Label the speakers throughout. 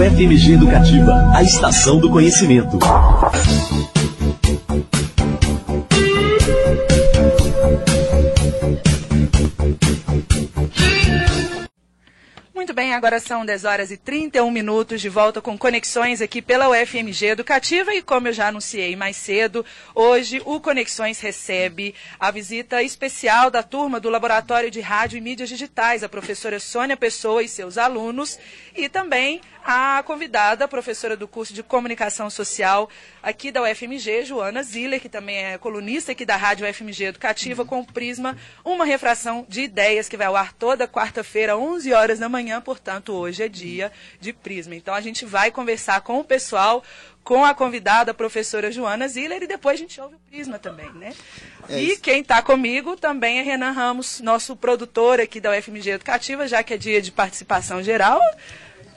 Speaker 1: UFMG Educativa, a estação do conhecimento.
Speaker 2: Agora são 10 horas e 31 minutos de volta com conexões aqui pela UFMG Educativa. E como eu já anunciei mais cedo, hoje o Conexões recebe a visita especial da turma do Laboratório de Rádio e Mídias Digitais, a professora Sônia Pessoa e seus alunos. E também a convidada, a professora do curso de Comunicação Social aqui da UFMG, Joana Ziller, que também é colunista aqui da Rádio UFMG Educativa, com o Prisma, uma refração de ideias que vai ao ar toda quarta-feira, 11 horas da manhã, portanto, hoje é dia de Prisma. Então, a gente vai conversar com o pessoal, com a convidada, a professora Joana Ziller, e depois a gente ouve o Prisma também, né? É e quem está comigo também é Renan Ramos, nosso produtor aqui da UFMG Educativa, já que é dia de participação geral.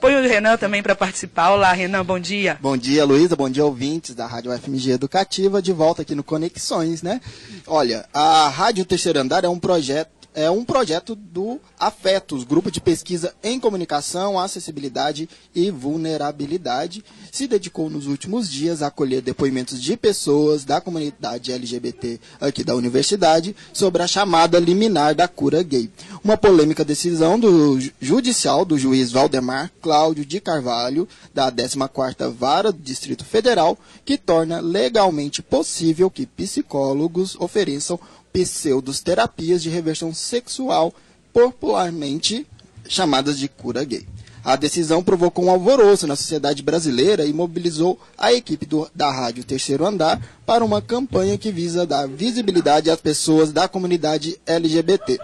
Speaker 2: Põe o Renan também para participar. Olá, Renan, bom dia.
Speaker 3: Bom dia, Luísa. Bom dia, ouvintes da Rádio FMG Educativa, de volta aqui no Conexões, né? Olha, a Rádio Terceiro Andar é um projeto é um projeto do Afetos, Grupo de Pesquisa em Comunicação, Acessibilidade e Vulnerabilidade. Se dedicou nos últimos dias a acolher depoimentos de pessoas da comunidade LGBT aqui da universidade sobre a chamada liminar da cura gay. Uma polêmica decisão do judicial do juiz Valdemar Cláudio de Carvalho, da 14ª Vara do Distrito Federal, que torna legalmente possível que psicólogos ofereçam pseudos terapias de reversão sexual, popularmente chamadas de cura gay. A decisão provocou um alvoroço na sociedade brasileira e mobilizou a equipe do, da Rádio Terceiro Andar para uma campanha que visa dar visibilidade às pessoas da comunidade LGBT.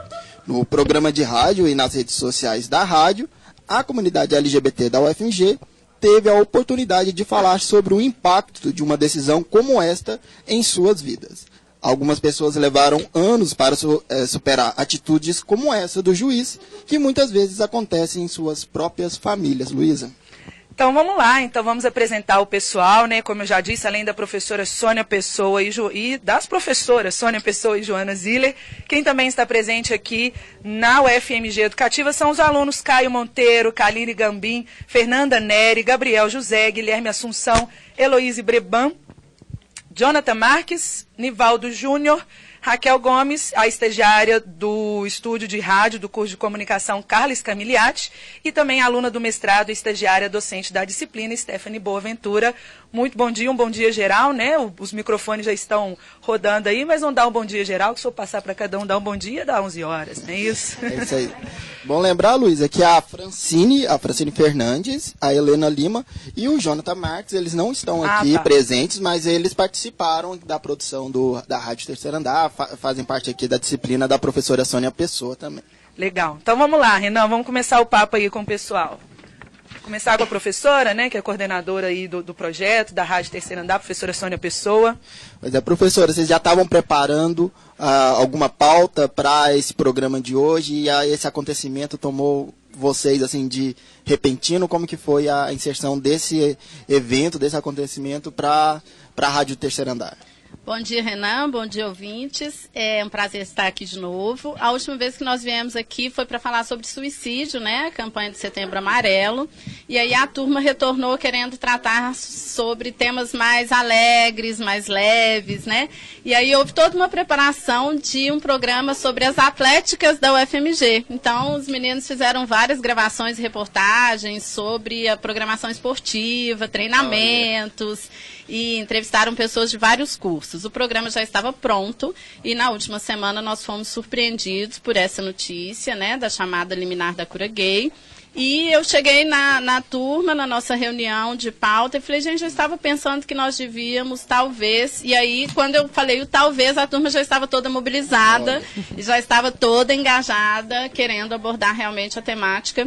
Speaker 3: No programa de rádio e nas redes sociais da rádio, a comunidade LGBT da UFMG teve a oportunidade de falar sobre o impacto de uma decisão como esta em suas vidas. Algumas pessoas levaram anos para é, superar atitudes como essa do juiz, que muitas vezes acontecem em suas próprias famílias. Luísa.
Speaker 2: Então vamos lá, então vamos apresentar o pessoal, né? Como eu já disse, além da professora Sônia Pessoa e, jo... e, das professoras Sônia Pessoa e Joana Ziller, quem também está presente aqui na UFMG Educativa são os alunos Caio Monteiro, Kaline Gambim, Fernanda Neri, Gabriel José, Guilherme Assunção, Heloíse Breban Jonathan Marques, Nivaldo Júnior, Raquel Gomes, a estagiária do estúdio de rádio do curso de comunicação Carlos Camiliati e também aluna do mestrado e estagiária docente da disciplina Stephanie Boaventura. Muito bom dia, um bom dia geral, né? Os microfones já estão rodando aí, mas não dá um bom dia geral, que se eu passar para cada um dar um bom dia, dá 11 horas, não é isso?
Speaker 3: É isso aí. bom lembrar, Luiz, que a Francine, a Francine Fernandes, a Helena Lima e o Jonathan Marques, eles não estão ah, aqui tá. presentes, mas eles participaram da produção do, da Rádio Terceiro Andar, fa fazem parte aqui da disciplina da professora Sônia Pessoa também.
Speaker 2: Legal. Então vamos lá, Renan, vamos começar o papo aí com o pessoal. Começar com a professora, né, que é coordenadora aí do, do projeto, da Rádio Terceiro Andar, professora Sônia Pessoa.
Speaker 3: Pois é, professora, vocês já estavam preparando uh, alguma pauta para esse programa de hoje e uh, esse acontecimento tomou vocês assim de repentino? Como que foi a inserção desse evento, desse acontecimento para a Rádio Terceiro Andar?
Speaker 4: Bom dia, Renan. Bom dia, ouvintes. É um prazer estar aqui de novo. A última vez que nós viemos aqui foi para falar sobre suicídio, né? A campanha de Setembro Amarelo. E aí a turma retornou querendo tratar sobre temas mais alegres, mais leves, né? E aí houve toda uma preparação de um programa sobre as atléticas da UFMG. Então, os meninos fizeram várias gravações e reportagens sobre a programação esportiva, treinamentos. Olha e entrevistaram pessoas de vários cursos. O programa já estava pronto e na última semana nós fomos surpreendidos por essa notícia, né, da chamada liminar da cura gay. E eu cheguei na, na turma, na nossa reunião de pauta, e falei, gente, eu estava pensando que nós devíamos, talvez. E aí, quando eu falei o talvez, a turma já estava toda mobilizada, já estava toda engajada, querendo abordar realmente a temática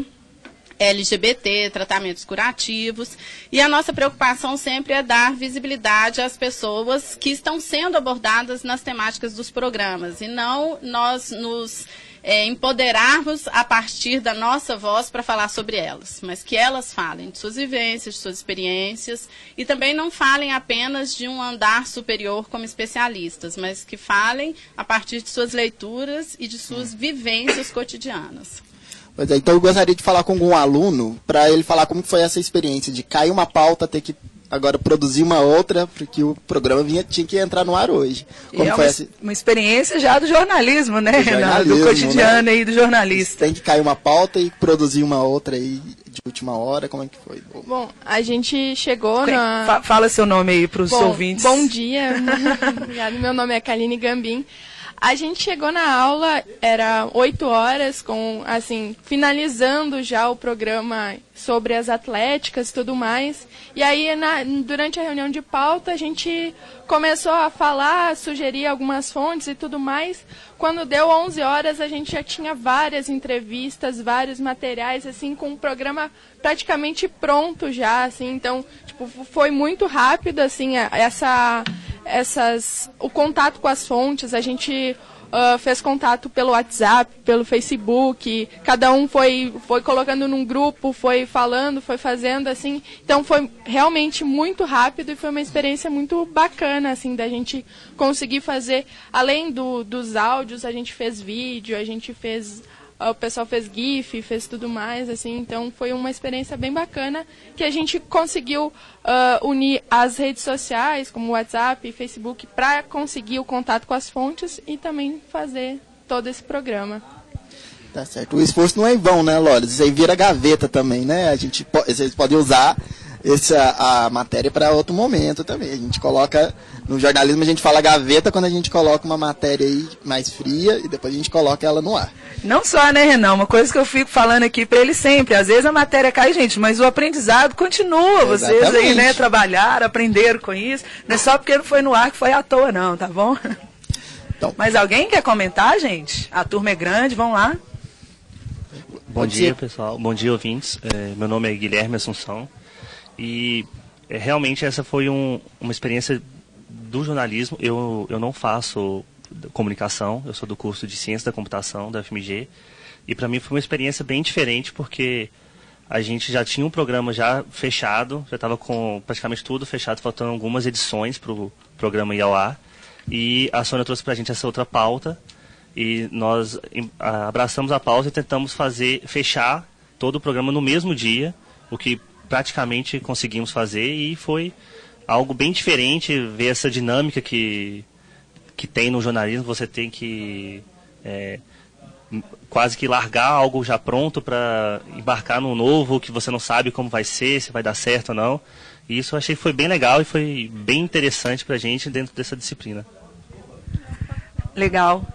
Speaker 4: LGBT, tratamentos curativos. E a nossa preocupação sempre é dar visibilidade às pessoas que estão sendo abordadas nas temáticas dos programas e não nós nos é, empoderarmos a partir da nossa voz para falar sobre elas, mas que elas falem de suas vivências, de suas experiências e também não falem apenas de um andar superior como especialistas, mas que falem a partir de suas leituras e de suas vivências cotidianas.
Speaker 3: Pois é, então eu gostaria de falar com algum aluno para ele falar como foi essa experiência de cair uma pauta, ter que agora produzir uma outra, porque o programa vinha, tinha que entrar no ar hoje.
Speaker 2: Como é foi uma, essa... uma experiência já do jornalismo, né, do, jornalismo, do cotidiano né? aí do jornalista.
Speaker 3: Tem que cair uma pauta e produzir uma outra aí de última hora, como é que foi?
Speaker 5: Bom, a gente chegou na...
Speaker 2: Fala seu nome aí para os ouvintes.
Speaker 5: Bom dia. Meu nome é Kaline Gambim. A gente chegou na aula, era 8 horas, com assim, finalizando já o programa sobre as atléticas e tudo mais. E aí, na, durante a reunião de pauta, a gente começou a falar, sugerir algumas fontes e tudo mais. Quando deu 11 horas, a gente já tinha várias entrevistas, vários materiais, assim, com o programa praticamente pronto já, assim. Então, tipo, foi muito rápido, assim, essa essas, o contato com as fontes, a gente uh, fez contato pelo WhatsApp, pelo Facebook, cada um foi, foi colocando num grupo, foi falando, foi fazendo, assim. Então foi realmente muito rápido e foi uma experiência muito bacana, assim, da gente conseguir fazer, além do, dos áudios, a gente fez vídeo, a gente fez o pessoal fez GIF, fez tudo mais, assim, então foi uma experiência bem bacana que a gente conseguiu uh, unir as redes sociais, como WhatsApp e Facebook, para conseguir o contato com as fontes e também fazer todo esse programa.
Speaker 3: Tá certo. O esforço não é em vão, né, Lores? Isso aí vira gaveta também, né? A gente, vocês podem usar essa a matéria para outro momento também. A gente coloca no jornalismo a gente fala gaveta quando a gente coloca uma matéria aí mais fria e depois a gente coloca ela no ar.
Speaker 2: Não só, né, Renan? Uma coisa que eu fico falando aqui para ele sempre, às vezes a matéria cai, gente, mas o aprendizado continua. Vocês Exatamente. aí, né, trabalharam, aprenderam com isso. Não é só porque não foi no ar que foi à toa, não, tá bom? Então. Mas alguém quer comentar, gente? A turma é grande, vamos lá.
Speaker 6: Bom dia, pessoal. Bom dia, ouvintes. É, meu nome é Guilherme Assunção. E é, realmente essa foi um, uma experiência do jornalismo. Eu, eu não faço comunicação, eu sou do curso de Ciência da Computação da FMG. E para mim foi uma experiência bem diferente porque a gente já tinha um programa já fechado, já estava com praticamente tudo fechado, faltando algumas edições para o programa ir ao ar. E a Sônia trouxe para a gente essa outra pauta e nós abraçamos a pauta e tentamos fazer fechar todo o programa no mesmo dia, o que praticamente conseguimos fazer e foi algo bem diferente ver essa dinâmica que, que tem no jornalismo. Você tem que é, quase que largar algo já pronto para embarcar no novo que você não sabe como vai ser, se vai dar certo ou não. E isso eu achei que foi bem legal e foi bem interessante para a gente dentro dessa disciplina.
Speaker 2: Legal.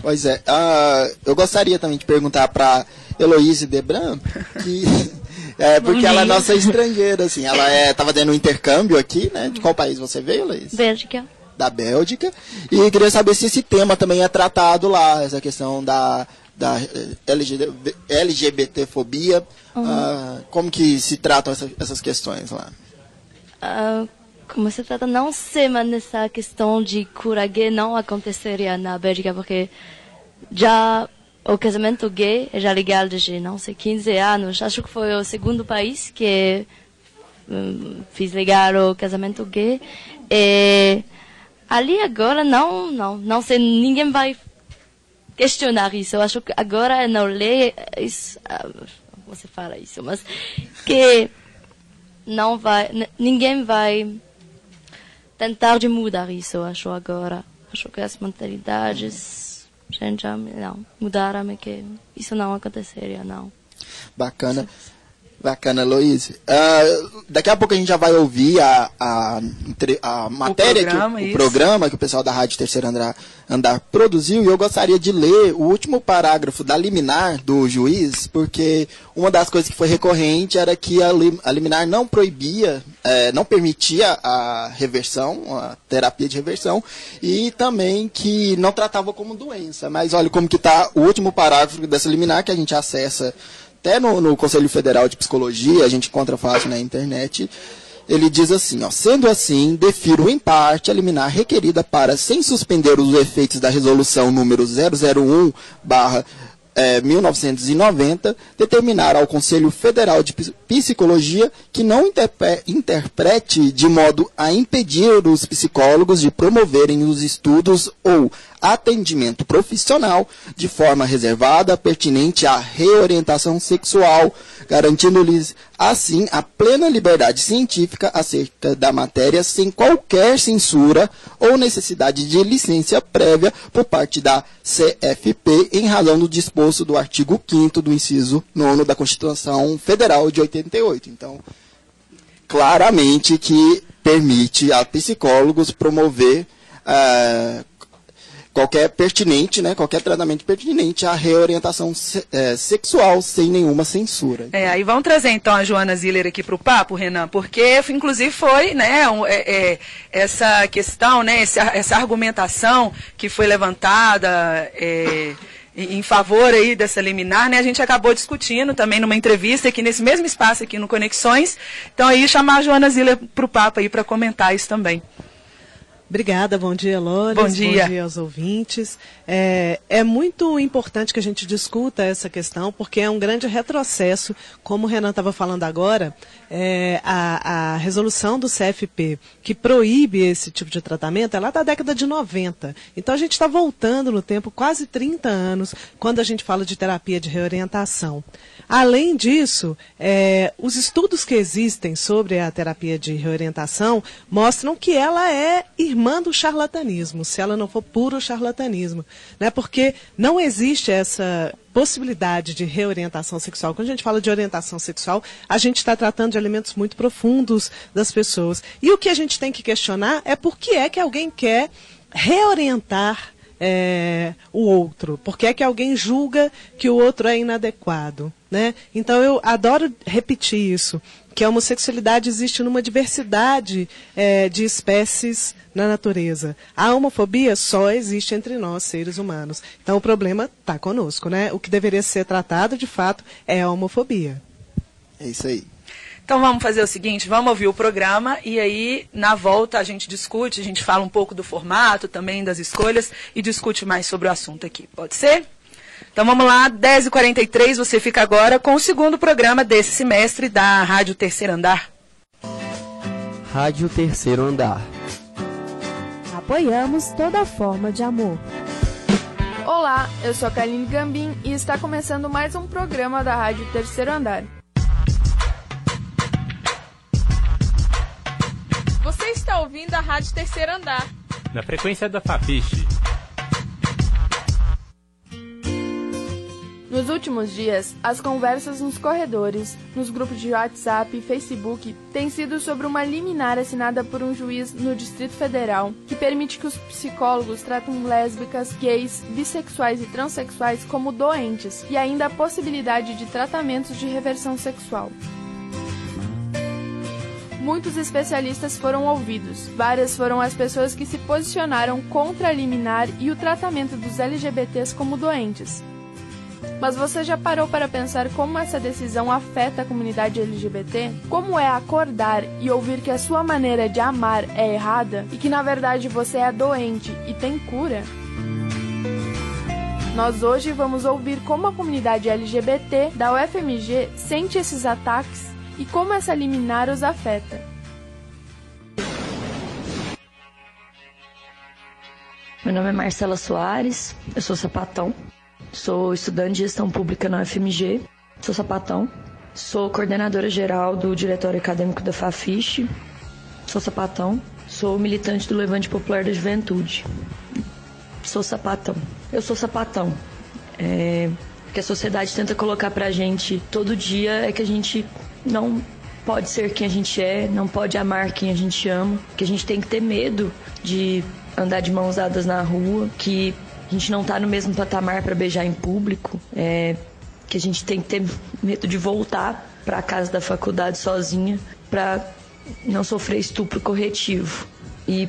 Speaker 3: Pois é. Uh, eu gostaria também de perguntar para Heloíse Debran que É, porque ela é nossa estrangeira, assim. Ela é, tava dando um intercâmbio aqui, né? De qual país você veio, Luiz?
Speaker 7: Bélgica.
Speaker 3: Da Bélgica. E queria saber se esse tema também é tratado lá, essa questão da, da LGBT, LGBTfobia. Uhum. Uh, como que se tratam essa, essas questões lá?
Speaker 7: Uh, como se trata, não sei, mas essa questão de cura gay não aconteceria na Bélgica, porque já o casamento gay é já legal desde, não sei, 15 anos. Acho que foi o segundo país que um, fiz legal o casamento gay. E ali agora não, não, não sei, ninguém vai questionar isso. Eu acho que agora não lei, isso, ah, você fala isso, mas que não vai, ninguém vai tentar de mudar isso, acho agora. Acho que as mentalidades gente já não, mudaram, que isso não aconteceria, não.
Speaker 3: Bacana. Bacana, Luiz. Uh, daqui a pouco a gente já vai ouvir a, a, a matéria, o programa, que, o, o programa que o pessoal da Rádio Terceiro Andar, Andar produziu, e eu gostaria de ler o último parágrafo da liminar do juiz, porque uma das coisas que foi recorrente era que a, a liminar não proibia, é, não permitia a reversão, a terapia de reversão, e também que não tratava como doença. Mas olha como que está o último parágrafo dessa liminar que a gente acessa até no, no Conselho Federal de Psicologia, a gente encontra fácil na internet, ele diz assim, ó, sendo assim, defiro em parte a liminar requerida para, sem suspender os efeitos da resolução número 001 barra é, 1990, determinar ao Conselho Federal de Psicologia que não interprete de modo a impedir os psicólogos de promoverem os estudos ou atendimento profissional de forma reservada, pertinente à reorientação sexual, garantindo-lhes, assim, a plena liberdade científica acerca da matéria sem qualquer censura ou necessidade de licença prévia por parte da CFP, em razão do disposto do artigo 5 do inciso 9 da Constituição Federal de 88. Então, claramente que permite a psicólogos promover uh, qualquer pertinente, né, qualquer tratamento pertinente à reorientação se, é, sexual sem nenhuma censura.
Speaker 2: É, aí vamos trazer então a Joana Ziller aqui para o papo, Renan, porque inclusive foi, né, um, é, é, essa questão, né, essa, essa, argumentação que foi levantada é, em favor aí dessa liminar, né, a gente acabou discutindo também numa entrevista aqui nesse mesmo espaço aqui no Conexões, então aí chamar a Joana Ziller para o papo aí para comentar isso também.
Speaker 8: Obrigada, bom dia, Lores.
Speaker 2: Bom dia.
Speaker 8: Bom dia aos ouvintes. É, é, muito importante que a gente discuta essa questão, porque é um grande retrocesso, como o Renan estava falando agora, é, a, a, resolução do CFP que proíbe esse tipo de tratamento é lá da década de 90. Então a gente está voltando no tempo quase 30 anos, quando a gente fala de terapia de reorientação. Além disso, é, os estudos que existem sobre a terapia de reorientação mostram que ela é irmã do charlatanismo, se ela não for puro charlatanismo. Né? Porque não existe essa possibilidade de reorientação sexual. Quando a gente fala de orientação sexual, a gente está tratando de elementos muito profundos das pessoas. E o que a gente tem que questionar é por que é que alguém quer reorientar é, o outro? Por que é que alguém julga que o outro é inadequado? Né? Então eu adoro repetir isso, que a homossexualidade existe numa diversidade é, de espécies na natureza. A homofobia só existe entre nós, seres humanos. Então o problema está conosco. Né? O que deveria ser tratado, de fato, é a homofobia.
Speaker 3: É isso aí.
Speaker 2: Então vamos fazer o seguinte, vamos ouvir o programa e aí na volta a gente discute, a gente fala um pouco do formato, também das escolhas e discute mais sobre o assunto aqui. Pode ser? Então vamos lá, 10h43, você fica agora com o segundo programa desse semestre da Rádio Terceiro Andar.
Speaker 9: Rádio Terceiro Andar.
Speaker 10: Apoiamos toda forma de amor.
Speaker 5: Olá, eu sou a Kaline Gambim e está começando mais um programa da Rádio Terceiro Andar.
Speaker 11: Você está ouvindo a Rádio Terceiro Andar.
Speaker 12: Na frequência da Fafiche
Speaker 5: Nos últimos dias, as conversas nos corredores, nos grupos de WhatsApp e Facebook têm sido sobre uma liminar assinada por um juiz no Distrito Federal que permite que os psicólogos tratem lésbicas, gays, bissexuais e transexuais como doentes e ainda a possibilidade de tratamentos de reversão sexual. Muitos especialistas foram ouvidos. Várias foram as pessoas que se posicionaram contra a liminar e o tratamento dos LGBTs como doentes. Mas você já parou para pensar como essa decisão afeta a comunidade LGBT? Como é acordar e ouvir que a sua maneira de amar é errada e que na verdade você é doente e tem cura? Nós hoje vamos ouvir como a comunidade LGBT da UFMG sente esses ataques e como essa liminar os afeta.
Speaker 13: Meu nome é Marcela Soares, eu sou sapatão, Sou estudante de gestão pública na UFMG, sou sapatão. Sou coordenadora geral do Diretório Acadêmico da Fafiche. Sou sapatão. Sou militante do Levante Popular da Juventude. Sou sapatão. Eu sou sapatão. É, que a sociedade tenta colocar pra gente todo dia é que a gente não pode ser quem a gente é, não pode amar quem a gente ama, que a gente tem que ter medo de andar de mãos dadas na rua, que a gente não tá no mesmo patamar para beijar em público, é, que a gente tem que ter medo de voltar para a casa da faculdade sozinha para não sofrer estupro corretivo. E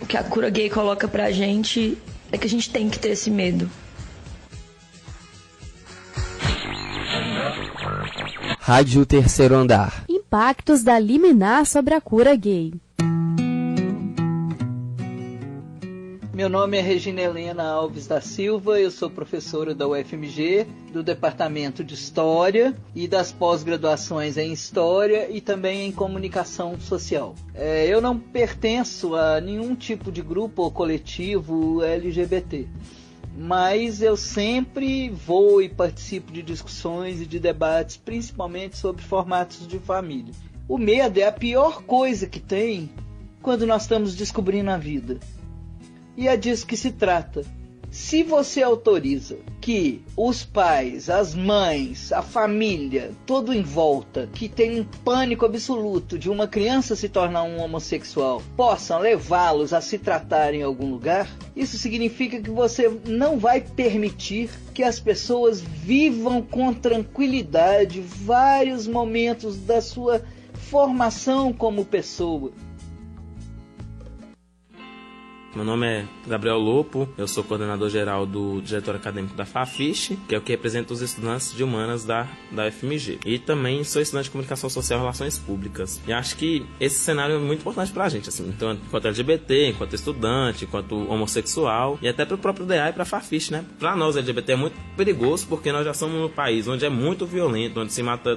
Speaker 13: o que a cura gay coloca pra gente é que a gente tem que ter esse medo.
Speaker 9: Rádio Terceiro Andar.
Speaker 10: Impactos da liminar sobre a cura gay.
Speaker 14: Meu nome é Regina Helena Alves da Silva, eu sou professora da UFMG, do Departamento de História e das pós-graduações em História e também em Comunicação Social. É, eu não pertenço a nenhum tipo de grupo ou coletivo LGBT, mas eu sempre vou e participo de discussões e de debates, principalmente sobre formatos de família. O medo é a pior coisa que tem quando nós estamos descobrindo a vida e é disso que se trata. Se você autoriza que os pais, as mães, a família, todo em volta, que tem um pânico absoluto de uma criança se tornar um homossexual, possam levá-los a se tratar em algum lugar, isso significa que você não vai permitir que as pessoas vivam com tranquilidade vários momentos da sua formação como pessoa.
Speaker 15: Meu nome é Gabriel Lopo, eu sou coordenador geral do diretor acadêmico da FAFISH, que é o que representa os estudantes de humanas da, da FMG. E também sou estudante de comunicação social e relações públicas. E acho que esse cenário é muito importante pra gente, assim, então, enquanto LGBT, enquanto estudante, enquanto homossexual, e até pro próprio DA e pra FAFISH, né? Pra nós LGBT é muito perigoso porque nós já somos um país onde é muito violento, onde se mata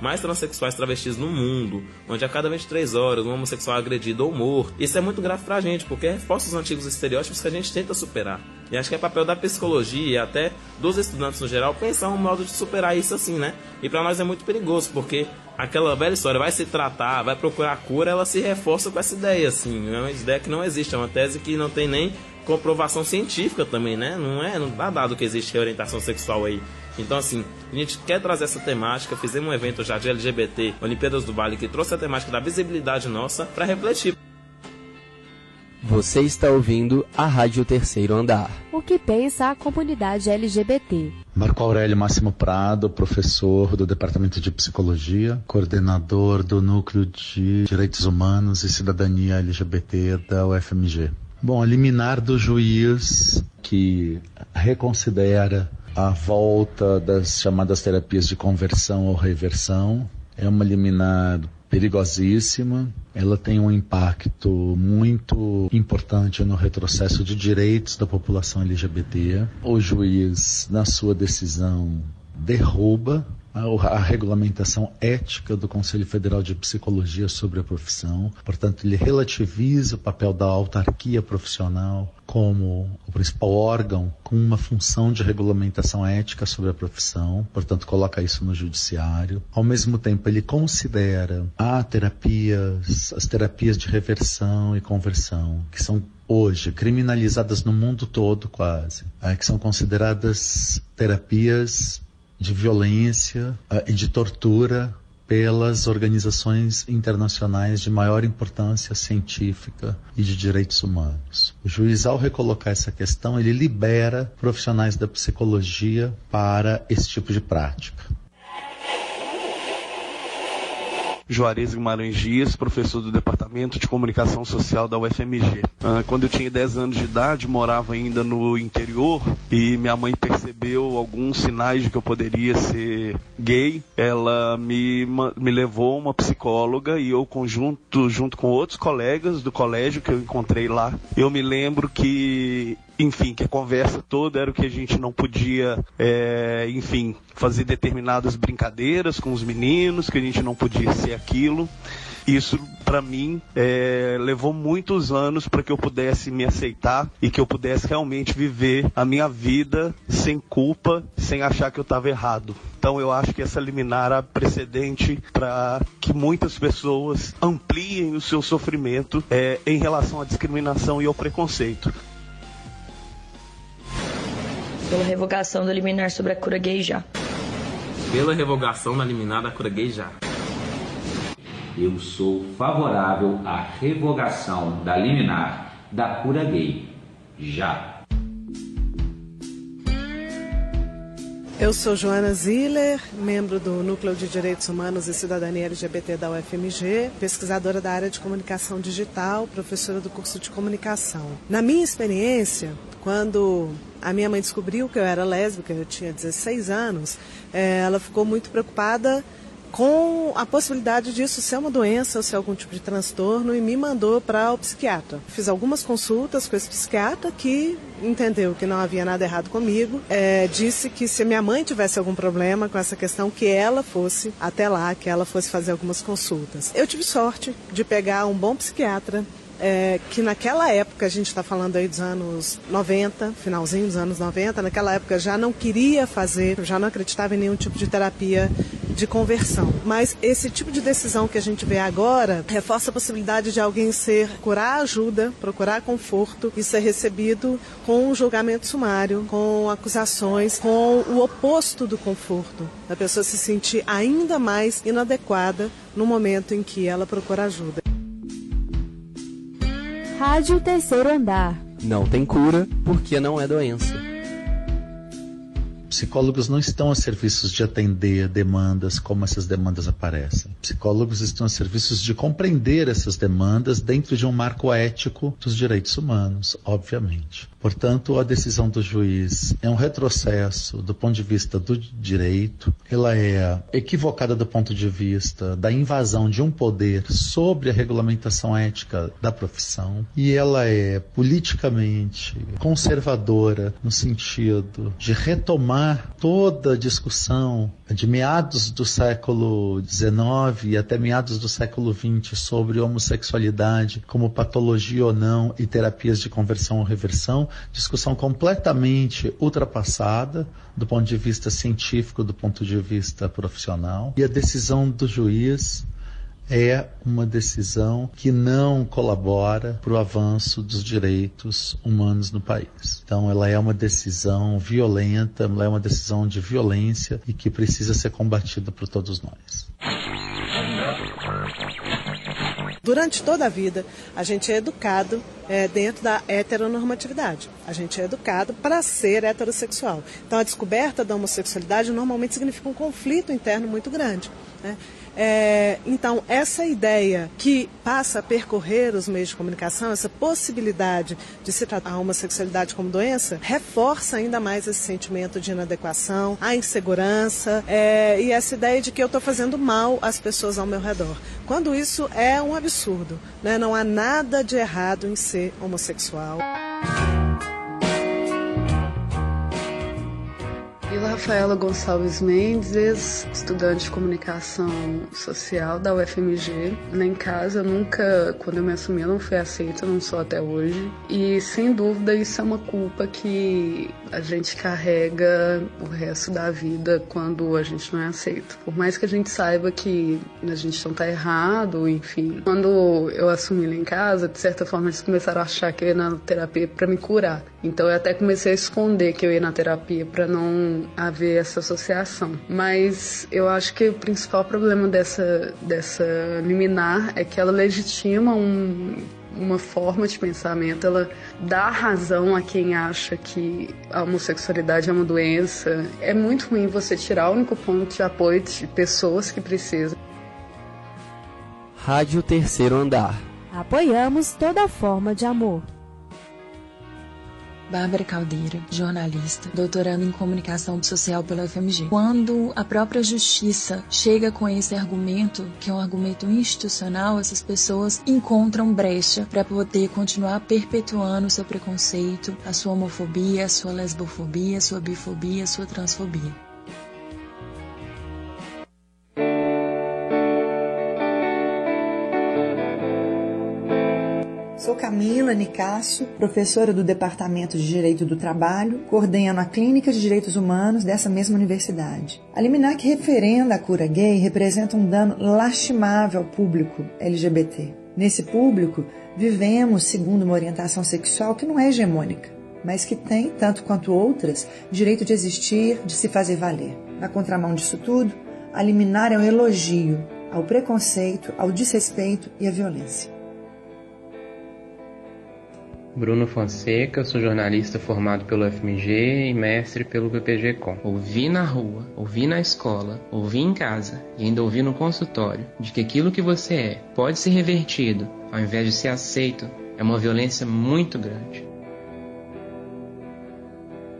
Speaker 15: mais transexuais travestis no mundo, onde a cada 23 horas um homossexual é agredido ou morto. Isso é muito grave pra gente, porque reforça os antigos estereótipos que a gente tenta superar. E acho que é papel da psicologia e até dos estudantes no geral pensar um modo de superar isso assim, né? E para nós é muito perigoso, porque aquela velha história vai se tratar, vai procurar cura, ela se reforça com essa ideia, assim. É uma ideia que não existe, é uma tese que não tem nem comprovação científica também, né? Não é, não dá dado que existe orientação sexual aí. Então, assim, a gente quer trazer essa temática. Fizemos um evento já de LGBT, Olimpíadas do Vale, que trouxe a temática da visibilidade nossa para refletir.
Speaker 9: Você está ouvindo a Rádio Terceiro Andar.
Speaker 10: O que pensa a comunidade LGBT?
Speaker 16: Marco Aurélio Máximo Prado, professor do Departamento de Psicologia, coordenador do Núcleo de Direitos Humanos e Cidadania LGBT da UFMG. Bom, a liminar do juiz que reconsidera a volta das chamadas terapias de conversão ou reversão é uma liminar perigosíssima. Ela tem um impacto muito importante no retrocesso de direitos da população LGBT. O juiz, na sua decisão, derruba a, regulamentação ética do Conselho Federal de Psicologia sobre a profissão. Portanto, ele relativiza o papel da autarquia profissional como o principal órgão com uma função de regulamentação ética sobre a profissão, portanto coloca isso no judiciário. Ao mesmo tempo, ele considera a terapias, as terapias de reversão e conversão, que são hoje criminalizadas no mundo todo quase, é, que são consideradas terapias de violência uh, e de tortura pelas organizações internacionais de maior importância científica e de direitos humanos. O juiz, ao recolocar essa questão, ele libera profissionais da psicologia para esse tipo de prática.
Speaker 17: Juarez Guimarães Dias, professor do Departamento de Comunicação Social da UFMG. Ah, quando eu tinha 10 anos de idade, morava ainda no interior e minha mãe percebeu alguns sinais de que eu poderia ser gay. Ela me, me levou uma psicóloga e eu, conjunto, junto com outros colegas do colégio que eu encontrei lá, eu me lembro que enfim, que a conversa toda era o que a gente não podia, é, enfim, fazer determinadas brincadeiras com os meninos, que a gente não podia ser aquilo. Isso, para mim, é, levou muitos anos para que eu pudesse me aceitar e que eu pudesse realmente viver a minha vida sem culpa, sem achar que eu estava errado. Então, eu acho que essa liminar é precedente para que muitas pessoas ampliem o seu sofrimento é, em relação à discriminação e ao preconceito
Speaker 13: pela revogação da liminar sobre a cura gay já.
Speaker 15: Pela revogação da liminar da cura gay já.
Speaker 18: Eu sou favorável à revogação da liminar da cura gay já.
Speaker 8: Eu sou Joana Ziller, membro do Núcleo de Direitos Humanos e Cidadania LGBT da UFMG, pesquisadora da área de comunicação digital, professora do curso de comunicação. Na minha experiência, quando a minha mãe descobriu que eu era lésbica, eu tinha 16 anos, é, ela ficou muito preocupada com a possibilidade disso ser uma doença ou ser algum tipo de transtorno e me mandou para o psiquiatra. Fiz algumas consultas com esse psiquiatra que entendeu que não havia nada errado comigo, é, disse que se minha mãe tivesse algum problema com essa questão, que ela fosse até lá, que ela fosse fazer algumas consultas. Eu tive sorte de pegar um bom psiquiatra é, que naquela época, a gente está falando aí dos anos 90, finalzinho dos anos 90, naquela época já não queria fazer, já não acreditava em nenhum tipo de terapia de conversão. Mas esse tipo de decisão que a gente vê agora reforça a possibilidade de alguém ser procurar ajuda, procurar conforto e ser recebido com um julgamento sumário, com acusações, com o oposto do conforto, da pessoa se sentir ainda mais inadequada no momento em que ela procura ajuda.
Speaker 10: Rádio Terceiro Andar.
Speaker 9: Não tem cura porque não é doença.
Speaker 16: Psicólogos não estão a serviços de atender demandas como essas demandas aparecem. Psicólogos estão a serviços de compreender essas demandas dentro de um marco ético dos direitos humanos, obviamente. Portanto, a decisão do juiz é um retrocesso do ponto de vista do direito, ela é equivocada do ponto de vista da invasão de um poder sobre a regulamentação ética da profissão. E ela é politicamente conservadora no sentido de retomar toda a discussão de meados do século XIX até meados do século XX sobre homossexualidade como patologia ou não e terapias de conversão ou reversão discussão completamente ultrapassada do ponto de vista científico, do ponto de vista profissional. E a decisão do juiz é uma decisão que não colabora para o avanço dos direitos humanos no país. Então, ela é uma decisão violenta, ela é uma decisão de violência e que precisa ser combatida por todos nós.
Speaker 8: Durante toda a vida, a gente é educado é, dentro da heteronormatividade. A gente é educado para ser heterossexual. Então, a descoberta da homossexualidade normalmente significa um conflito interno muito grande. Né? É, então, essa ideia que passa a percorrer os meios de comunicação, essa possibilidade de se tratar a homossexualidade como doença, reforça ainda mais esse sentimento de inadequação, a insegurança é, e essa ideia de que eu estou fazendo mal às pessoas ao meu redor. Quando isso é um absurdo, né? não há nada de errado em ser homossexual.
Speaker 19: Eu, Rafaela Gonçalves Mendes, estudante de comunicação social da UFMG. Lá em casa, nunca, quando eu me assumi, eu não fui aceita, não sou até hoje. E sem dúvida, isso é uma culpa que a gente carrega o resto da vida quando a gente não é aceito. Por mais que a gente saiba que a gente não tá errado, enfim. Quando eu assumi lá em casa, de certa forma, eles começaram a achar que eu ia na terapia para me curar. Então eu até comecei a esconder que eu ia na terapia para não haver essa associação. Mas eu acho que o principal problema dessa, dessa liminar é que ela legitima um, uma forma de pensamento, ela dá razão a quem acha que a homossexualidade é uma doença. É muito ruim você tirar o único ponto de apoio de pessoas que precisam.
Speaker 9: Rádio Terceiro Andar.
Speaker 10: Apoiamos toda forma de amor.
Speaker 20: Bárbara Caldeira, jornalista, doutorando em comunicação social pela FMG. Quando a própria justiça chega com esse argumento, que é um argumento institucional, essas pessoas encontram brecha para poder continuar perpetuando o seu preconceito, a sua homofobia, a sua lesbofobia, a sua bifobia, a sua transfobia.
Speaker 21: Sou Camila Nicásio, professora do Departamento de Direito do Trabalho, coordeno a Clínica de Direitos Humanos dessa mesma universidade. A liminar que referenda a cura gay representa um dano lastimável ao público LGBT. Nesse público, vivemos segundo uma orientação sexual que não é hegemônica, mas que tem, tanto quanto outras, direito de existir, de se fazer valer. Na contramão disso tudo, a liminar é um elogio ao preconceito, ao desrespeito e à violência.
Speaker 22: Bruno Fonseca, sou jornalista formado pelo FMG e mestre pelo BPG-Com.
Speaker 23: Ouvi na rua, ouvi na escola, ouvi em casa e ainda ouvi no consultório de que aquilo que você é pode ser revertido ao invés de ser aceito é uma violência muito grande.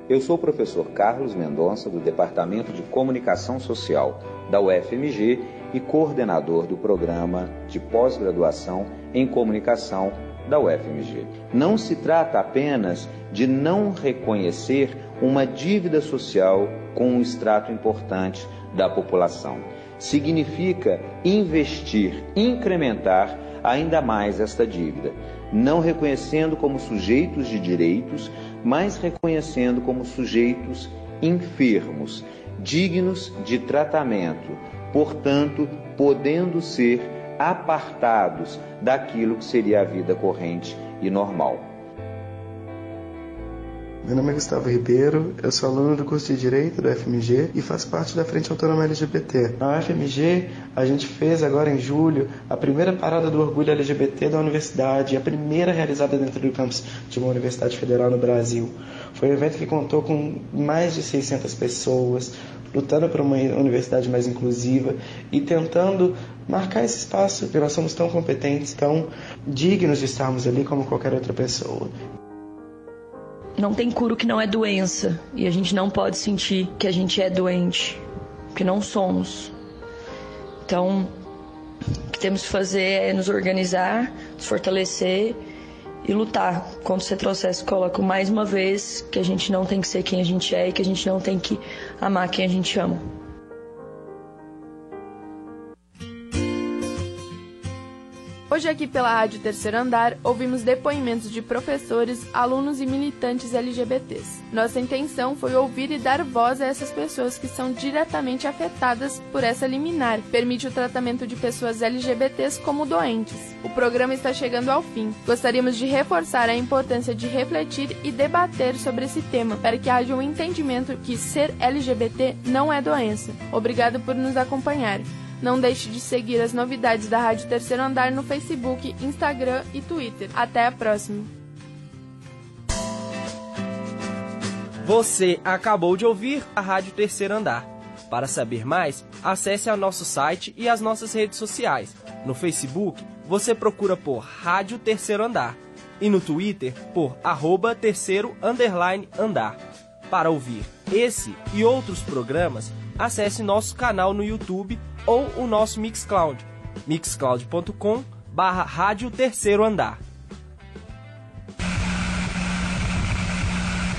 Speaker 24: Eu sou o professor Carlos Mendonça, do Departamento de Comunicação Social da UFMG
Speaker 18: e coordenador do programa de pós-graduação em comunicação da UFMG. Não se trata apenas de não reconhecer uma dívida social com um extrato importante da população. Significa investir, incrementar ainda mais esta dívida, não reconhecendo como sujeitos de direitos, mas reconhecendo como sujeitos enfermos, dignos de tratamento, portanto, podendo ser apartados daquilo que seria a vida corrente e normal.
Speaker 25: Meu nome é Gustavo Ribeiro, eu sou aluno do curso de Direito da UFMG e faço parte da Frente Autônoma LGBT. Na UFMG, a gente fez agora em julho a primeira parada do orgulho LGBT da universidade, a primeira realizada dentro do campus de uma universidade federal no Brasil. Foi um evento que contou com mais de 600 pessoas, lutando por uma universidade mais inclusiva e tentando marcar esse espaço, porque nós somos tão competentes, tão dignos de estarmos ali como qualquer outra pessoa.
Speaker 13: Não tem cura que não é doença e a gente não pode sentir que a gente é doente, que não somos. Então, o que temos que fazer é nos organizar, nos fortalecer e lutar contra esse retrocesso. Coloco mais uma vez que a gente não tem que ser quem a gente é e que a gente não tem que amar quem a gente ama.
Speaker 5: Hoje aqui pela Rádio Terceiro Andar, ouvimos depoimentos de professores, alunos e militantes LGBTs. Nossa intenção foi ouvir e dar voz a essas pessoas que são diretamente afetadas por essa liminar. Permite o tratamento de pessoas LGBTs como doentes. O programa está chegando ao fim. Gostaríamos de reforçar a importância de refletir e debater sobre esse tema, para que haja um entendimento que ser LGBT não é doença. Obrigado por nos acompanhar. Não deixe de seguir as novidades da Rádio Terceiro Andar no Facebook, Instagram e Twitter. Até a próxima!
Speaker 26: Você acabou de ouvir a Rádio Terceiro Andar. Para saber mais, acesse ao nosso site e as nossas redes sociais. No Facebook, você procura por Rádio Terceiro Andar e no Twitter por arroba terceiro underline andar. Para ouvir esse e outros programas, acesse nosso canal no YouTube ou o nosso Mixcloud, mixcloud.com barra Rádio Terceiro Andar.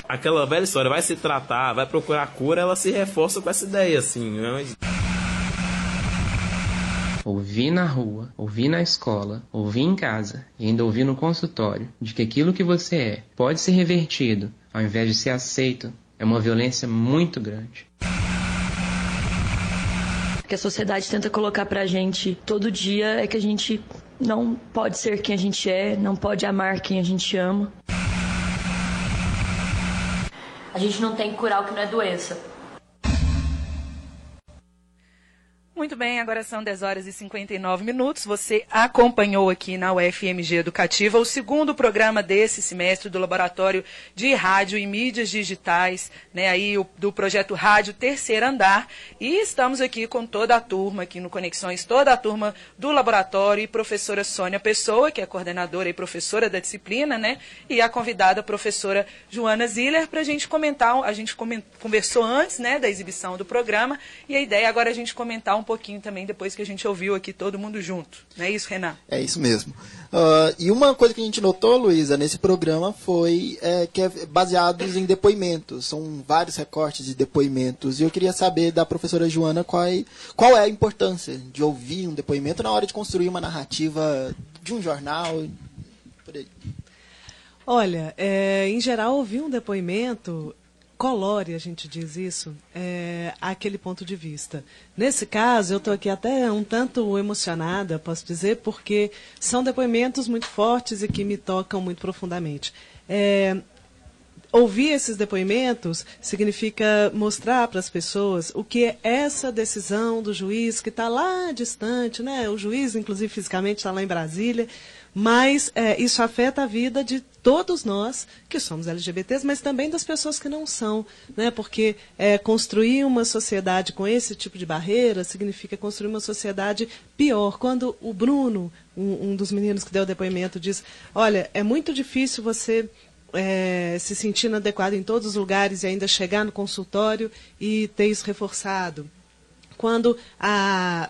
Speaker 15: Aquela velha história, vai se tratar, vai procurar cura, ela se reforça com essa ideia, assim. Né?
Speaker 23: Ouvir na rua, ouvir na escola, ouvir em casa e ainda ouvir no consultório de que aquilo que você é pode ser revertido ao invés de ser aceito é uma violência muito grande
Speaker 13: que a sociedade tenta colocar pra gente todo dia é que a gente não pode ser quem a gente é, não pode amar quem a gente ama. A gente não tem que curar o que não é doença.
Speaker 2: Muito bem, agora são 10 horas e 59 minutos. Você acompanhou aqui na UFMG Educativa o segundo programa desse semestre do Laboratório de Rádio e Mídias Digitais, né, aí o, do projeto Rádio Terceiro Andar. E estamos aqui com toda a turma aqui no Conexões, toda a turma do laboratório e professora Sônia Pessoa, que é coordenadora e professora da disciplina, né, e a convidada professora Joana Ziller para a gente comentar, a gente conversou antes, né, da exibição do programa e a ideia agora é a gente comentar um pouquinho também depois que a gente ouviu aqui todo mundo junto. Não é isso, Renan?
Speaker 3: É isso mesmo. Uh, e uma coisa que a gente notou, Luísa, nesse programa foi é, que é baseados em depoimentos. São vários recortes de depoimentos. E eu queria saber da professora Joana qual é, qual é a importância de ouvir um depoimento na hora de construir uma narrativa de um jornal. Por aí.
Speaker 8: Olha, é, em geral, ouvir um depoimento colore, a gente diz isso, é, aquele ponto de vista. Nesse caso, eu estou aqui até um tanto emocionada, posso dizer, porque são depoimentos muito fortes e que me tocam muito profundamente. É, ouvir esses depoimentos significa mostrar para as pessoas o que é essa decisão do juiz que está lá distante, né? O juiz, inclusive fisicamente, está lá em Brasília, mas é, isso afeta a vida de todos nós que somos LGBTs, mas também das pessoas que não são, né? Porque é, construir uma sociedade com esse tipo de barreira significa construir uma sociedade pior. Quando o Bruno, um, um dos meninos que deu o depoimento, diz: olha, é muito difícil você é, se sentir adequado em todos os lugares e ainda chegar no consultório e ter isso reforçado quando a,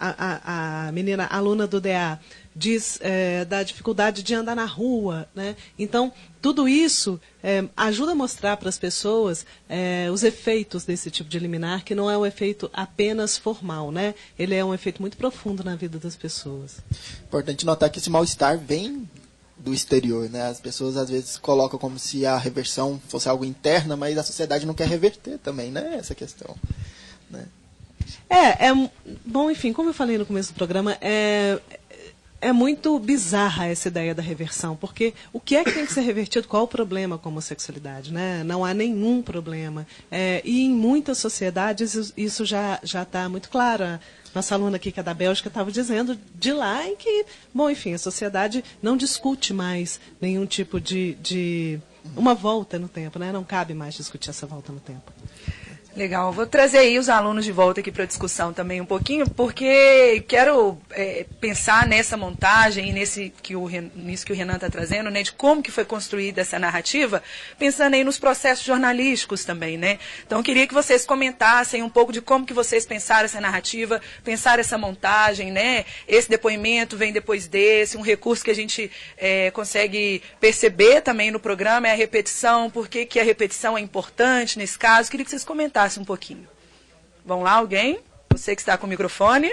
Speaker 8: a, a, menina aluna do DA diz é, da dificuldade de andar na rua. Né? Então, tudo isso é, ajuda a mostrar para as pessoas é, os efeitos desse tipo de liminar, que não é um efeito apenas formal, né? ele é um efeito muito profundo na vida das pessoas.
Speaker 3: Importante notar que esse mal-estar vem do exterior, né? As pessoas às vezes colocam como se a reversão fosse algo interna, mas a sociedade não quer reverter também, né? Essa questão. Né?
Speaker 8: É, é bom, enfim, como eu falei no começo do programa, é, é muito bizarra essa ideia da reversão, porque o que é que tem que ser revertido? Qual o problema com a homossexualidade? Né? Não há nenhum problema. É, e em muitas sociedades isso já está muito claro. Nossa aluna aqui, que é da Bélgica, estava dizendo de lá em que, bom, enfim, a sociedade não discute mais nenhum tipo de, de uma volta no tempo, né? Não cabe mais discutir essa volta no tempo.
Speaker 2: Legal, vou trazer aí os alunos de volta aqui para a discussão também um pouquinho, porque quero é, pensar nessa montagem e nesse que o, nisso que o Renan está trazendo, né, de como que foi construída essa narrativa, pensando aí nos processos jornalísticos também, né? Então, queria que vocês comentassem um pouco de como que vocês pensaram essa narrativa, pensaram essa montagem, né? Esse depoimento vem depois desse, um recurso que a gente é, consegue perceber também no programa é a repetição, por que, que a repetição é importante nesse caso. Queria que vocês comentassem um pouquinho. Vamos lá, alguém? Você que está com o microfone.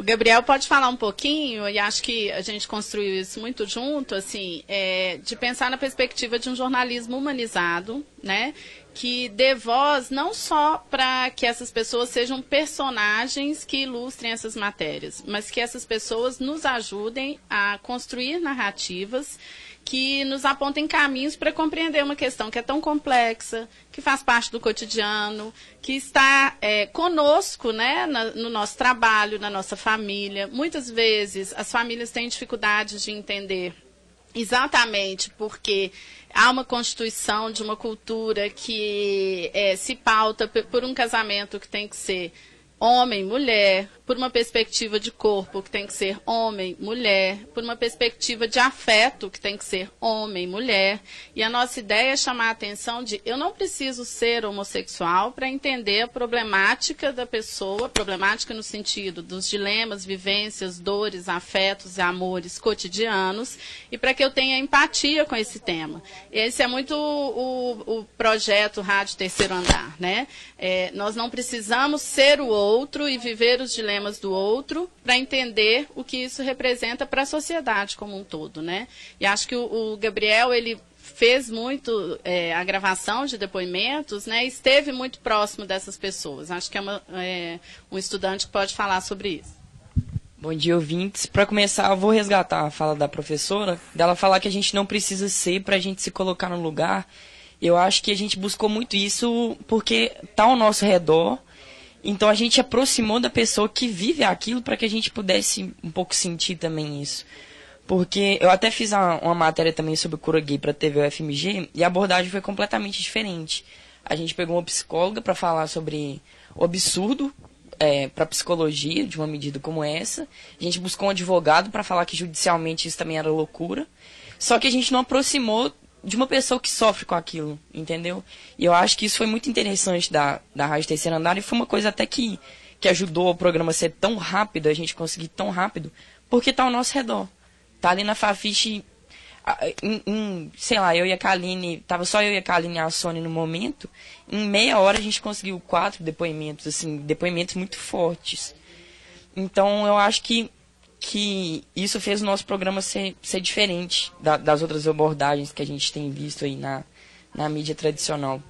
Speaker 4: O Gabriel pode falar um pouquinho, e acho que a gente construiu isso muito junto, assim, é, de pensar na perspectiva de um jornalismo humanizado, né? Que dê voz não só para que essas pessoas sejam personagens que ilustrem essas matérias, mas que essas pessoas nos ajudem a construir narrativas que nos apontem caminhos para compreender uma questão que é tão complexa, que faz parte do cotidiano, que está é, conosco né, na, no nosso trabalho, na nossa família. Muitas vezes as famílias têm dificuldades de entender exatamente porque há uma constituição de uma cultura que é, se pauta por um casamento que tem que ser homem, mulher, por uma perspectiva de corpo que tem que ser homem, mulher, por uma perspectiva de afeto que tem que ser homem, mulher. E a nossa ideia é chamar a atenção de eu não preciso ser homossexual para entender a problemática da pessoa, problemática no sentido dos dilemas, vivências, dores, afetos e amores cotidianos, e para que eu tenha empatia com esse tema. Esse é muito o, o projeto Rádio Terceiro Andar, né? É, nós não precisamos ser o outro e viver os dilemas do outro para entender o que isso representa para a sociedade como um todo, né? E acho que o, o Gabriel ele fez muito é, a gravação de depoimentos, né? Esteve muito próximo dessas pessoas. Acho que é, uma, é um estudante que pode falar sobre isso.
Speaker 27: Bom dia, ouvintes. Para começar, eu vou resgatar a fala da professora, dela falar que a gente não precisa ser para a gente se colocar no lugar. Eu acho que a gente buscou muito isso porque está ao nosso redor então a gente aproximou da pessoa que vive aquilo para que a gente pudesse um pouco sentir também isso. Porque eu até fiz uma, uma matéria também sobre cura gay para TV UFMG e a abordagem foi completamente diferente. A gente pegou uma psicóloga para falar sobre o absurdo é, para psicologia de uma medida como essa. A gente buscou um advogado para falar que judicialmente isso também era loucura. Só que a gente não aproximou de uma pessoa que sofre com aquilo, entendeu? E eu acho que isso foi muito interessante da, da Rádio Terceira Andar e foi uma coisa até que, que ajudou o programa a ser tão rápido, a gente conseguir tão rápido, porque tá ao nosso redor. Tá ali na Fafiche, em, em, sei lá, eu e a Kaline, tava só eu e a Kaline e a Sony no momento, em meia hora a gente conseguiu quatro depoimentos, assim, depoimentos muito fortes. Então eu acho que que isso fez o nosso programa ser, ser diferente da, das outras abordagens que a gente tem visto aí na, na mídia tradicional.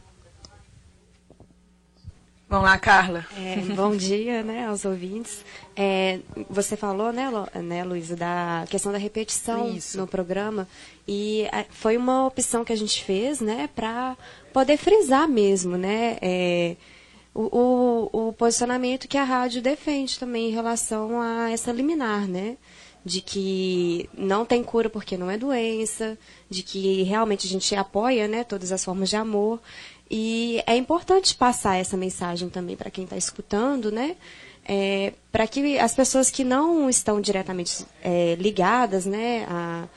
Speaker 2: Vamos lá, Carla.
Speaker 28: É, bom dia, né, aos ouvintes. É, você falou, né, Lu, né, Luísa, da questão da repetição Isso. no programa e é, foi uma opção que a gente fez, né, para poder frisar mesmo, né, é, o, o, o, posicionamento que a rádio defende também em relação a essa liminar, né? De que não tem cura porque não é doença, de que realmente a gente apoia né, todas as formas de amor. E é importante passar essa mensagem também para quem está escutando, né? É, para que as pessoas que não estão diretamente é, ligadas né, a,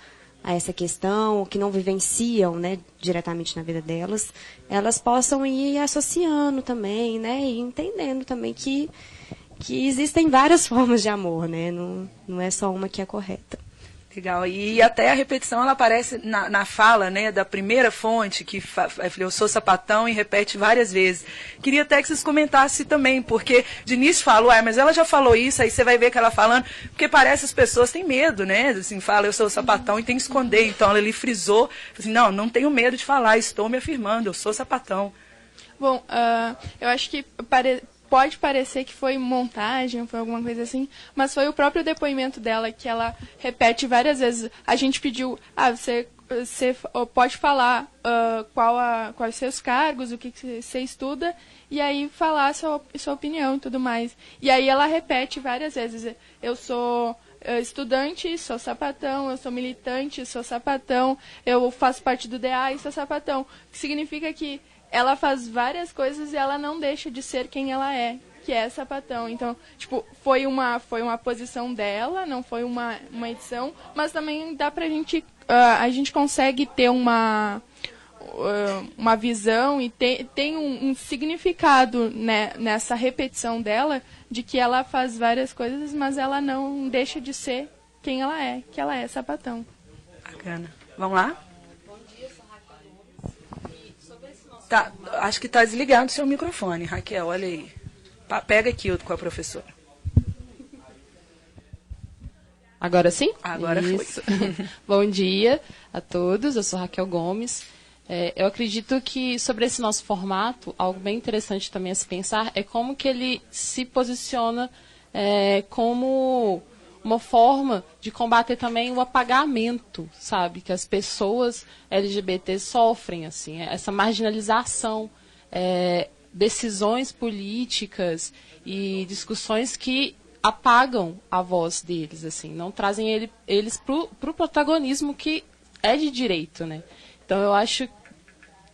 Speaker 28: a essa questão, que não vivenciam né, diretamente na vida delas, elas possam ir associando também, né, e entendendo também que que existem várias formas de amor, né? Não, não é só uma que é correta.
Speaker 2: Legal. E até a repetição ela aparece na, na fala né, da primeira fonte, que fa, eu sou sapatão e repete várias vezes. Queria até que vocês comentassem também, porque Denise falou, ah, mas ela já falou isso, aí você vai ver que ela falando, porque parece as pessoas têm medo, né? Assim, fala, eu sou sapatão e tem que esconder. Então ela ali frisou, assim, não, não tenho medo de falar, estou me afirmando, eu sou sapatão.
Speaker 5: Bom, uh, eu acho que pare pode parecer que foi montagem, foi alguma coisa assim, mas foi o próprio depoimento dela que ela repete várias vezes. A gente pediu, ah, você, você pode falar uh, qual a, quais seus cargos, o que, que você estuda, e aí falar sua, sua opinião e tudo mais. E aí ela repete várias vezes, eu sou estudante, sou sapatão, eu sou militante, sou sapatão, eu faço parte do DA e sou sapatão. Que significa que ela faz várias coisas e ela não deixa de ser quem ela é, que é sapatão. Então, tipo, foi uma, foi uma posição dela, não foi uma, uma edição, mas também dá pra gente, uh, a gente consegue ter uma, uh, uma visão e te, tem um, um significado né, nessa repetição dela de que ela faz várias coisas, mas ela não deixa de ser quem ela é, que ela é sapatão.
Speaker 2: Bacana. Vamos lá? Tá, acho que está desligado o seu microfone, Raquel, olha aí. Pega aqui com a professora.
Speaker 29: Agora sim?
Speaker 2: Agora
Speaker 29: Isso. foi. Bom dia a todos, eu sou Raquel Gomes. É, eu acredito que sobre esse nosso formato, algo bem interessante também a se pensar é como que ele se posiciona é, como uma forma de combater também o apagamento, sabe, que as pessoas LGBT sofrem, assim, essa marginalização, é, decisões políticas e discussões que apagam a voz deles, assim, não trazem ele, eles para o protagonismo que é de direito, né? Então eu acho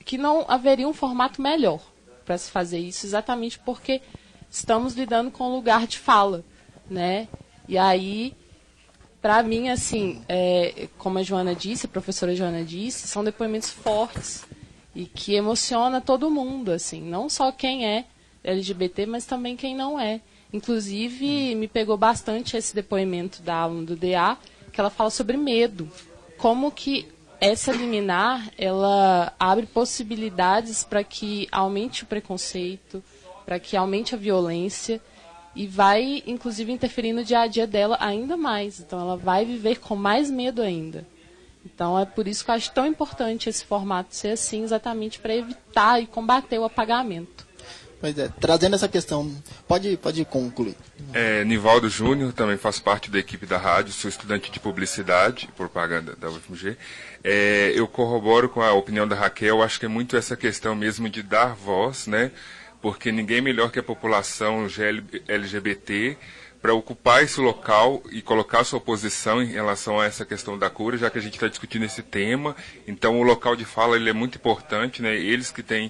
Speaker 29: que não haveria um formato melhor para se fazer isso, exatamente porque estamos lidando com um lugar de fala, né? E aí, para mim, assim, é, como a Joana disse, a professora Joana disse, são depoimentos fortes e que emociona todo mundo, assim, não só quem é LGBT, mas também quem não é. Inclusive, me pegou bastante esse depoimento da aluna do DA, que ela fala sobre medo. Como que essa liminar, ela abre possibilidades para que aumente o preconceito, para que aumente a violência e vai, inclusive, interferir no dia a dia dela ainda mais. Então, ela vai viver com mais medo ainda. Então, é por isso que eu acho tão importante esse formato ser assim, exatamente para evitar e combater o apagamento.
Speaker 3: Pois é, trazendo essa questão, pode, pode concluir.
Speaker 30: É, Nivaldo Júnior, também faço parte da equipe da rádio, sou estudante de publicidade e propaganda da UFMG. É, eu corroboro com a opinião da Raquel, acho que é muito essa questão mesmo de dar voz, né? Porque ninguém melhor que a população LGBT para ocupar esse local e colocar sua posição em relação a essa questão da cura, já que a gente está discutindo esse tema. Então, o local de fala ele é muito importante, né? Eles que têm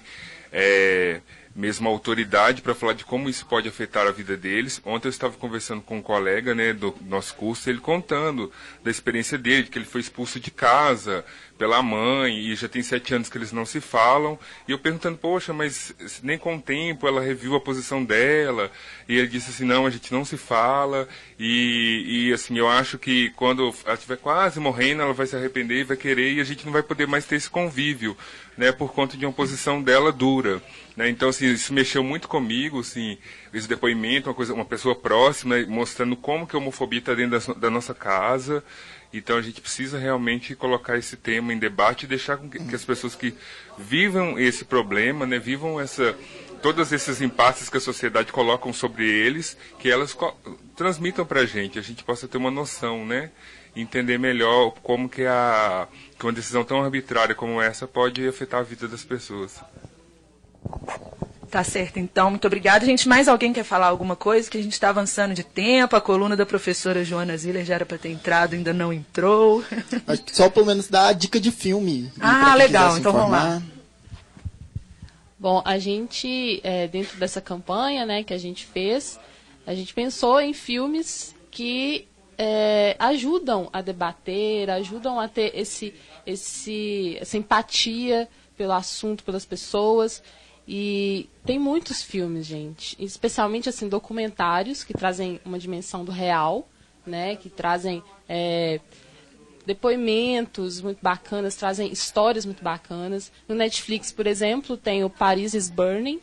Speaker 30: é, mesmo autoridade para falar de como isso pode afetar a vida deles. Ontem eu estava conversando com um colega né, do nosso curso, ele contando da experiência dele, de que ele foi expulso de casa pela mãe e já tem sete anos que eles não se falam. E eu perguntando, poxa, mas nem com o tempo ela reviu a posição dela. E ele disse assim, não, a gente não se fala. E, e assim, eu acho que quando ela estiver quase morrendo, ela vai se arrepender e vai querer e a gente não vai poder mais ter esse convívio, né, por conta de uma posição dela dura. Né? Então, assim, isso mexeu muito comigo, assim, esse depoimento, uma, coisa, uma pessoa próxima, mostrando como que a homofobia está dentro da, da nossa casa. Então a gente precisa realmente colocar esse tema em debate e deixar que, que as pessoas que vivam esse problema, né, vivam essa todos esses impasses que a sociedade coloca sobre eles, que elas transmitam para a gente, a gente possa ter uma noção, né, entender melhor como que a que uma decisão tão arbitrária como essa pode afetar a vida das pessoas.
Speaker 2: Tá certo, então. Muito obrigada. Gente, mais alguém quer falar alguma coisa? Que a gente está avançando de tempo. A coluna da professora Joana Ziller já era para ter entrado, ainda não entrou.
Speaker 3: Só pelo menos dar a dica de filme.
Speaker 2: Ah, legal. Então vamos lá.
Speaker 29: Bom, a gente, é, dentro dessa campanha né, que a gente fez, a gente pensou em filmes que é, ajudam a debater, ajudam a ter esse, esse, essa empatia pelo assunto, pelas pessoas. E tem muitos filmes, gente, especialmente assim documentários que trazem uma dimensão do real, né, que trazem é, depoimentos muito bacanas, trazem histórias muito bacanas. No Netflix, por exemplo, tem o Paris is Burning,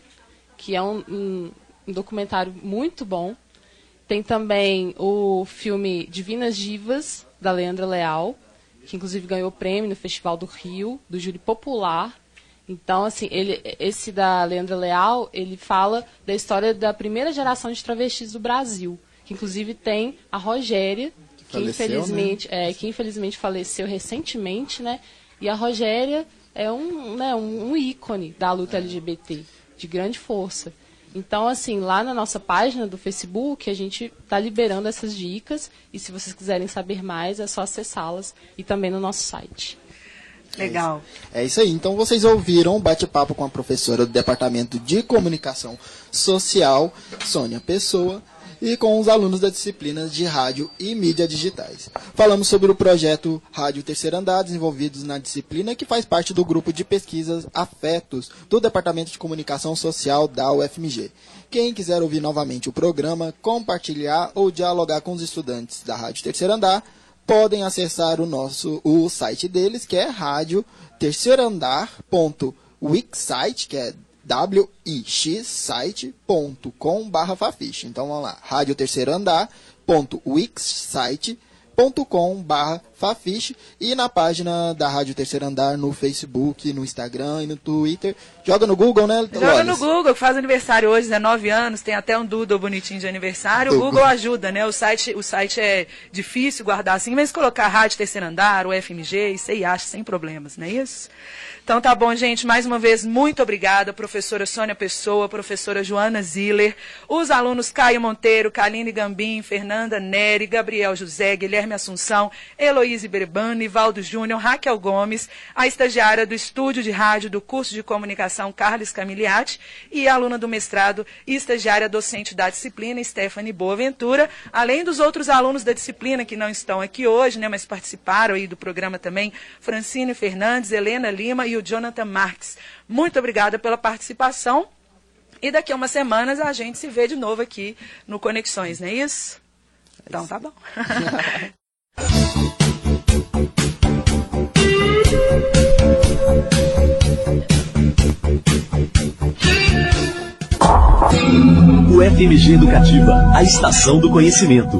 Speaker 29: que é um, um, um documentário muito bom. Tem também o filme Divinas Divas, da Leandra Leal, que inclusive ganhou prêmio no Festival do Rio, do júri popular. Então, assim, ele, esse da Leandra Leal, ele fala da história da primeira geração de travestis do Brasil, que inclusive tem a Rogéria, que, que faleceu, infelizmente, né? é, que infelizmente faleceu recentemente, né? E a Rogéria é um, né, um, um ícone da luta LGBT, de grande força. Então, assim, lá na nossa página do Facebook, a gente está liberando essas dicas e se vocês quiserem saber mais, é só acessá-las e também no nosso site.
Speaker 2: Legal.
Speaker 3: É isso aí. Então vocês ouviram um bate-papo com a professora do Departamento de Comunicação Social, Sônia Pessoa, e com os alunos da disciplina de rádio e mídia digitais. Falamos sobre o projeto Rádio Terceiro Andar, desenvolvidos na disciplina, que faz parte do grupo de pesquisas Afetos do Departamento de Comunicação Social da UFMG. Quem quiser ouvir novamente o programa, compartilhar ou dialogar com os estudantes da Rádio Terceiro Andar, podem acessar o nosso o site deles, que é rádio terceiroandar.wixsite, que é wixsite.com barra fafiche. Então vamos lá, rádio terceiro andar.wixsite.com barra fafiche e na página da Rádio Terceiro Andar no Facebook, no Instagram e no Twitter. Joga no Google, né?
Speaker 2: Joga no Google, que faz aniversário hoje, 19 anos, tem até um doodle bonitinho de aniversário. O Google ajuda, né? O site, o site é difícil guardar assim, mas colocar Rádio Terceiro Andar, o FMG, isso aí acha sem problemas, não é isso? Então tá bom, gente. Mais uma vez, muito obrigada, professora Sônia Pessoa, professora Joana Ziller, os alunos Caio Monteiro, Kaline Gambim, Fernanda Neri, Gabriel José, Guilherme Assunção, Heloíse Berbani, Valdo Júnior, Raquel Gomes, a estagiária do Estúdio de Rádio do curso de Comunicação Carlos Camiliati e aluna do mestrado e estagiária docente da disciplina Stephanie Boaventura, além dos outros alunos da disciplina que não estão aqui hoje, né, mas participaram aí do programa também, Francine Fernandes, Helena Lima e o Jonathan Marques. Muito obrigada pela participação. E daqui a umas semanas a gente se vê de novo aqui no Conexões, não é isso? Então tá bom.
Speaker 1: O FMG Educativa, a estação do conhecimento.